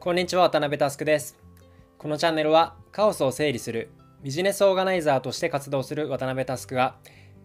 こんにちは渡辺佑です。このチャンネルはカオスを整理するビジネスオーガナイザーとして活動する渡辺佑が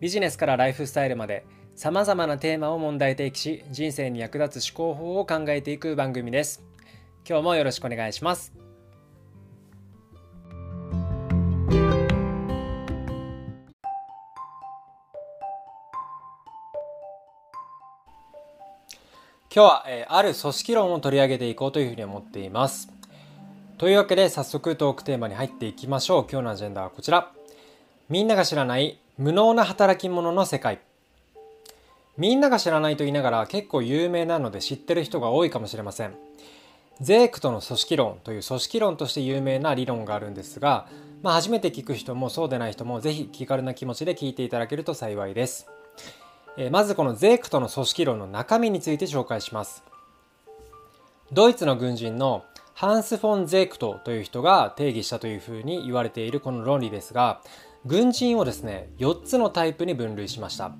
ビジネスからライフスタイルまでさまざまなテーマを問題提起し人生に役立つ思考法を考えていく番組です。今日もよろしくお願いします。今日は、えー、ある組織論を取り上げていこうというふうに思っています。というわけで早速トークテーマに入っていきましょう。今日のアジェンダはこちら。みんなが知らない無能な働き者の世界。みんなが知らないと言いながら結構有名なので知ってる人が多いかもしれません。ゼークトの組織論という組織論として有名な理論があるんですが、まあ、初めて聞く人もそうでない人もぜひ気軽な気持ちで聞いていただけると幸いです。えまずこのゼークトの組織論の中身について紹介します。ドイツの軍人のハンス・フォン・ゼークトという人が定義したというふうに言われているこの論理ですが、軍人をですね、4つのタイプに分類しました。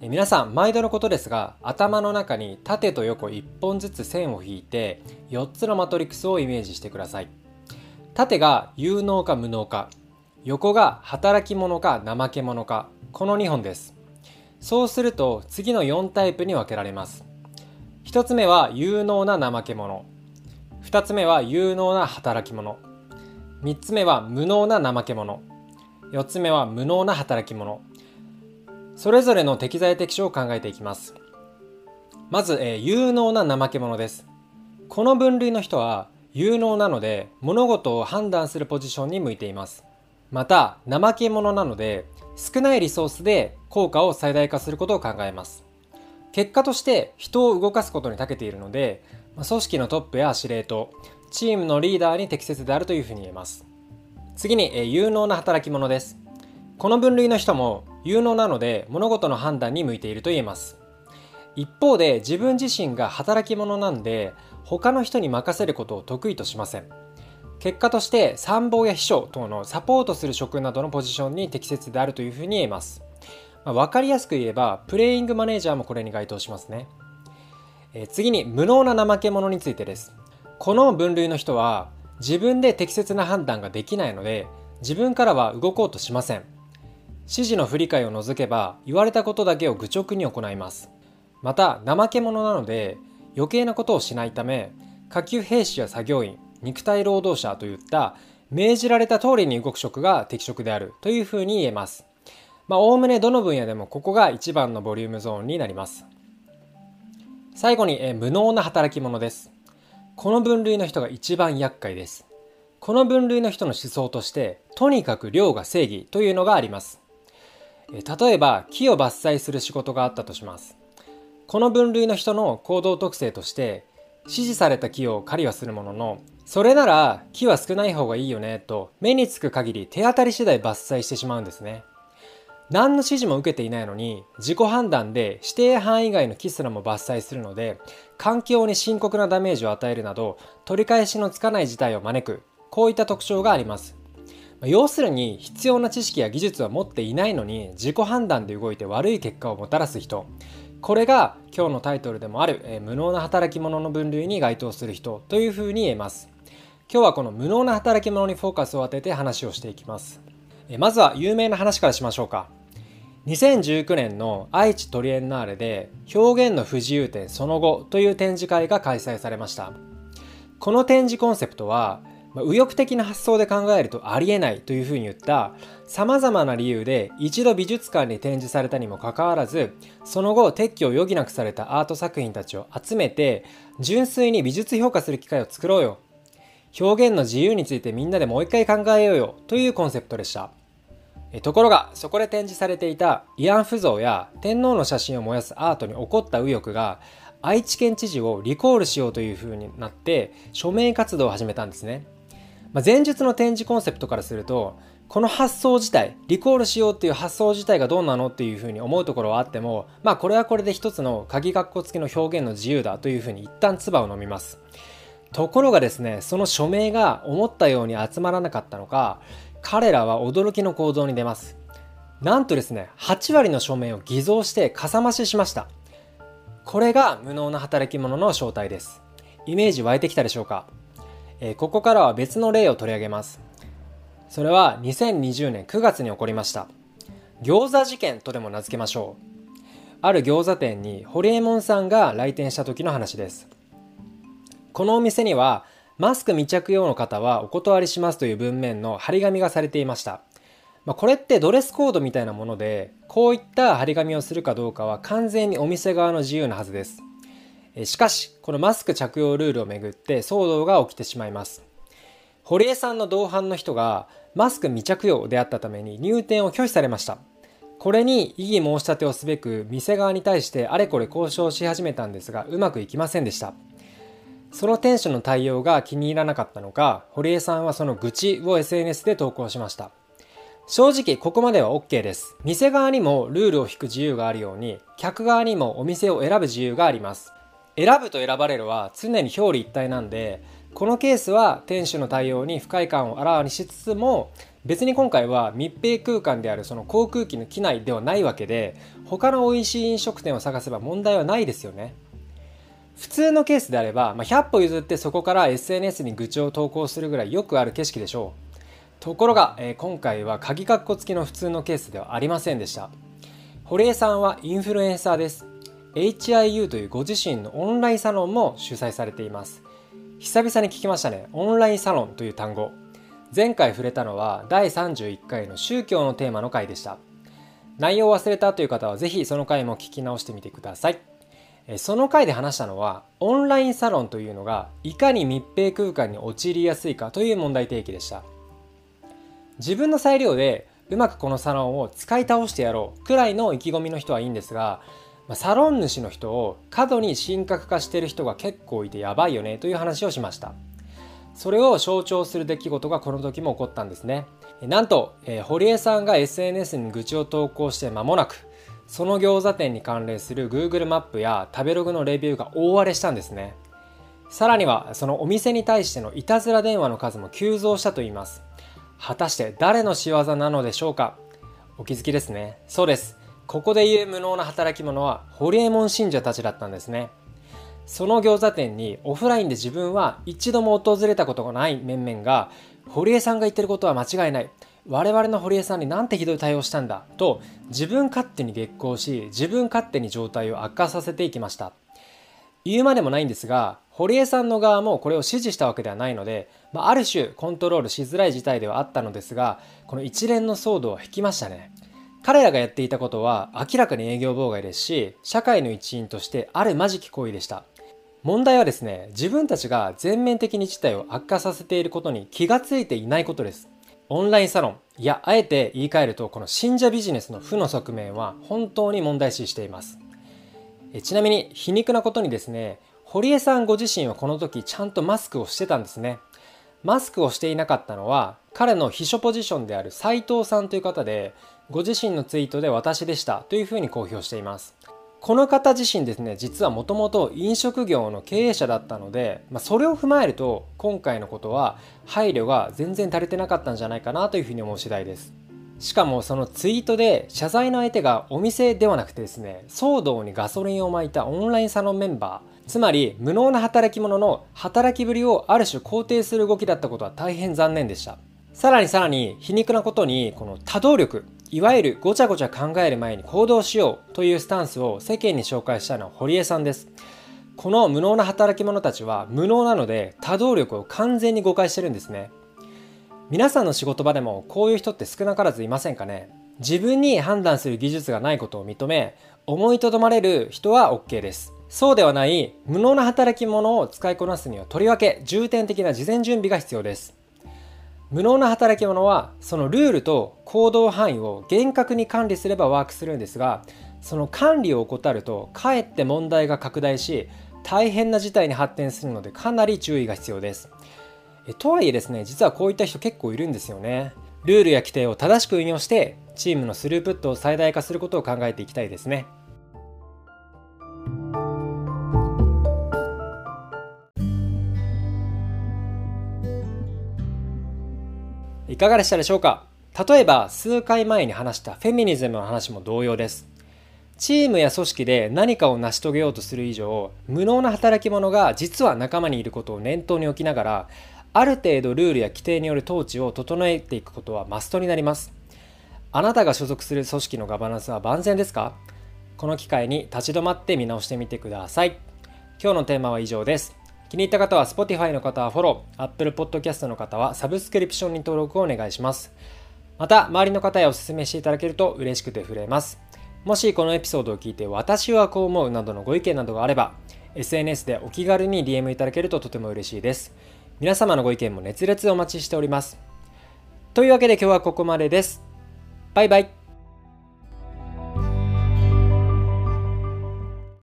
え皆さん、毎度のことですが、頭の中に縦と横1本ずつ線を引いて、4つのマトリックスをイメージしてください。縦が有能か無能か、横が働き者か怠け者か、この2本です。そうすると次の4タイプに分けられます。1つ目は有能な怠け者。2つ目は有能な働き者。3つ目は無能な怠け者。4つ目は無能な働き者。それぞれの適材適所を考えていきます。まず、えー、有能な怠け者です。この分類の人は有能なので物事を判断するポジションに向いています。また怠け者なので少ないリソースで効果を最大化することを考えます。結果として人を動かすことに長けているので、組織のトップや司令塔、チームのリーダーに適切であるというふうに言えます。次に、え有能な働き者です。この分類の人も有能なので物事の判断に向いていると言えます。一方で自分自身が働き者なんで他の人に任せることを得意としません。結果として参謀や秘書等のサポートする職などのポジションに適切であるというふうに言えます。まあ、分かりやすく言えば、プレイングマネージャーもこれに該当しますね。えー、次に、無能な怠け者についてです。この分類の人は、自分で適切な判断ができないので、自分からは動こうとしません。指示の不理解を除けば、言われたことだけを愚直に行います。また、怠け者なので、余計なことをしないため、下級兵士や作業員、肉体労働者といった命じられた通りに動く職が適職であるというふうに言えます。まあ、おおむねどの分野でもここが一番のボリュームゾーンになります。最後に、え無能な働き者です。この分類の人が一番厄介です。この分類の人の思想として、とにかく量が正義というのがあります。例えば、木を伐採する仕事があったとします。この分類の人の行動特性として、指示された木を狩りはするものの、それなら木は少ない方がいいよねと目につく限り手当たり次第伐採してしまうんですね。何の指示も受けていないのに自己判断で指定範囲外の木すらも伐採するので環境に深刻なダメージを与えるなど取り返しのつかない事態を招くこういった特徴があります。要するに必要な知識や技術は持っていないのに自己判断で動いて悪い結果をもたらす人これが今日のタイトルでもある、え無能な働き者の分類に該当する人というふうに言えます。今日はこの無能な働き者にフォーカスを当てて話をしていきます。まずは有名な話からしましょうか。2019年の愛知トリエンナーレで表現の不自由展その後という展示会が開催されました。この展示コンセプトは右翼的な発想で考えるとありえないというふうに言った様々な理由で一度美術館に展示されたにもかかわらずその後撤去を余儀なくされたアート作品たちを集めて純粋に美術評価する機会を作ろうよ表現の自由についてみんなでもう一回考えようよというコンセプトでした。ところが、そこで展示されていた慰安婦像や天皇の写真を燃やすアートに起こった右翼が、愛知県知事をリコールしようという風になって、署名活動を始めたんですね。まあ、前述の展示コンセプトからすると、この発想自体、リコールしようっていう発想自体がどうなのっていう風に思うところはあっても、まあこれはこれで一つの鍵括弧付きの表現の自由だという風に一旦唾を飲みます。ところがですね、その署名が思ったように集まらなかったのか、彼らは驚きの行動に出ます。なんとですね、8割の署名を偽造してかさ増ししました。これが無能な働き者の正体です。イメージ湧いてきたでしょうか？えここからは別の例を取り上げますそれは2020年9月に起こりました餃子事件とでも名付けましょうある餃子店にホリエモンさんが来店した時の話ですこのお店にはマスク未着用の方はお断りしますという文面の張り紙がされていました。まあ、これってドレスコードみたいなものでこういった張り紙をするかどうかは完全にお店側の自由なはずです。しかしこのマスク着用ルールをめぐって騒動が起きてしまいます。堀江さんの同伴の人がマスク未着用であったために入店を拒否されました。これに異議申し立てをすべく店側に対してあれこれ交渉し始めたんですがうまくいきませんでした。その店主の対応が気に入らなかったのか堀江さんはその愚痴を SNS で投稿しました正直ここまでは OK です。店側にもルールを引く自由があるように、客側にもお店を選ぶ自由があります。選ぶと選ばれるは常に表裏一体なんで、このケースは店主の対応に不快感をあらわにしつつも、別に今回は密閉空間であるその航空機の機内ではないわけで、他の美味しい飲食店を探せば問題はないですよね。普通のケースであれば、まあ、100歩譲ってそこから SNS に愚痴を投稿するぐらいよくある景色でしょう。ところが、えー、今回は鍵括弧付きの普通のケースではありませんでした。堀江さんはインフルエンサーです。HIU というご自身のオンラインサロンも主催されています。久々に聞きましたね。オンラインサロンという単語。前回触れたのは第31回の宗教のテーマの回でした。内容を忘れたという方はぜひその回も聞き直してみてください。その回で話したのはオンラインサロンというのがいかに密閉空間に陥りやすいかという問題提起でした。自分の裁量でうまくこのサロンを使い倒してやろうくらいの意気込みの人はいいんですがサロン主の人を過度に神格化してる人が結構いてやばいよねという話をしました。それを象徴する出来事がこの時も起こったんですね。なんと、え、堀江さんが SNS に愚痴を投稿して間もなくその餃子店に関連する Google マップや食べログのレビューが大荒れしたんですねさらにはそのお店に対してのいたずら電話の数も急増したといいます果たして誰の仕業なのでしょうか？お気づきですね。そうです。ここで言う無能な働き者は、ホリエモン信者たちだったんですね。その餃子店にオフラインで自分は一度も訪れたことがない面々が、堀江さんが言ってることは間違いない。我々の堀江さんになんてひどい対応したんだ？と自分勝手に激高し自分勝手に状態を悪化させていきました。言うまでもないんですが堀江さんの側もこれを指示したわけではないのでまあ、ある種コントロールしづらい事態ではあったのですがこの一連の騒動は引きましたね。彼らがやっていたことは明らかに営業妨害ですし社会の一員としてあるまじき行為でした。問題はですね自分たちが全面的に事態を悪化させていることに気がついていないことです。オンラインサロン。いやあえて言い換えるとこの信者ビジネスの負の側面は本当に問題視しています。えちなみに皮肉なことにですね堀江さんご自身はこの時ちゃんとマスクをしてたんですね。マスクをしていなかったのは彼の秘書ポジションである斉藤さんという方でご自身のツイートで私でしたというふうに公表しています。この方自身ですね実はもともと飲食業の経営者だったので、まあ、それを踏まえると今回のことは配慮が全然足りてなかったんじゃないかなというふうに思う次第です。しかもそのツイートで謝罪の相手がお店ではなくてですね騒動にガソリンをまいたオンラインサロンメンバーつまり無能な働き者の働きぶりをある種肯定する動きだったことは大変残念でした。さらにさらに皮肉なことにこの多動力いわゆるごちゃごちゃ考える前に行動しようというスタンスを世間に紹介したのは堀江さんです。この無能な働き者たちは無能なので多動力を完全に誤解してるんですね。皆さんの仕事場でもこういう人って少なからずいませんかね。自分に判断する技術がないことを認め思いとどまれる人は OK です。そうではない無能な働き者を使いこなすにはとりわけ重点的な事前準備が必要です。無能な働き者はそのルールと行動範囲を厳格に管理すればワークするんですがその管理を怠るとかえって問題が拡大し大変な事態に発展するのでかなり注意が必要です。えとはいえですね実はこういった人結構いるんですよね。ルールや規定を正しく運用してチームのスループットを最大化することを考えていきたいですね。いかがでしたでしょうか？例えば数回前に話したフェミニズムの話も同様です。チームや組織で何かを成し遂げようとする以上無能な働き者が実は仲間にいることを念頭に置きながらある程度ルールや規定による統治を整えていくことはマストになります。あなたが所属する組織のガバナンスは万全ですか？この機会に立ち止まって見直してみてください。今日のテーマは以上です。気に入った方は Spotify の方はフォロー。Apple Podcast の方はサブスクリプションに登録をお願いします。また周りの方へお勧めしていただけると嬉しくて触れます。もしこのエピソードを聞いて私はこう思うなどのご意見などがあれば SNS でお気軽に DM いただけるととても嬉しいです。皆様のご意見も熱烈お待ちしております。というわけで今日はここまでです。バイバイ。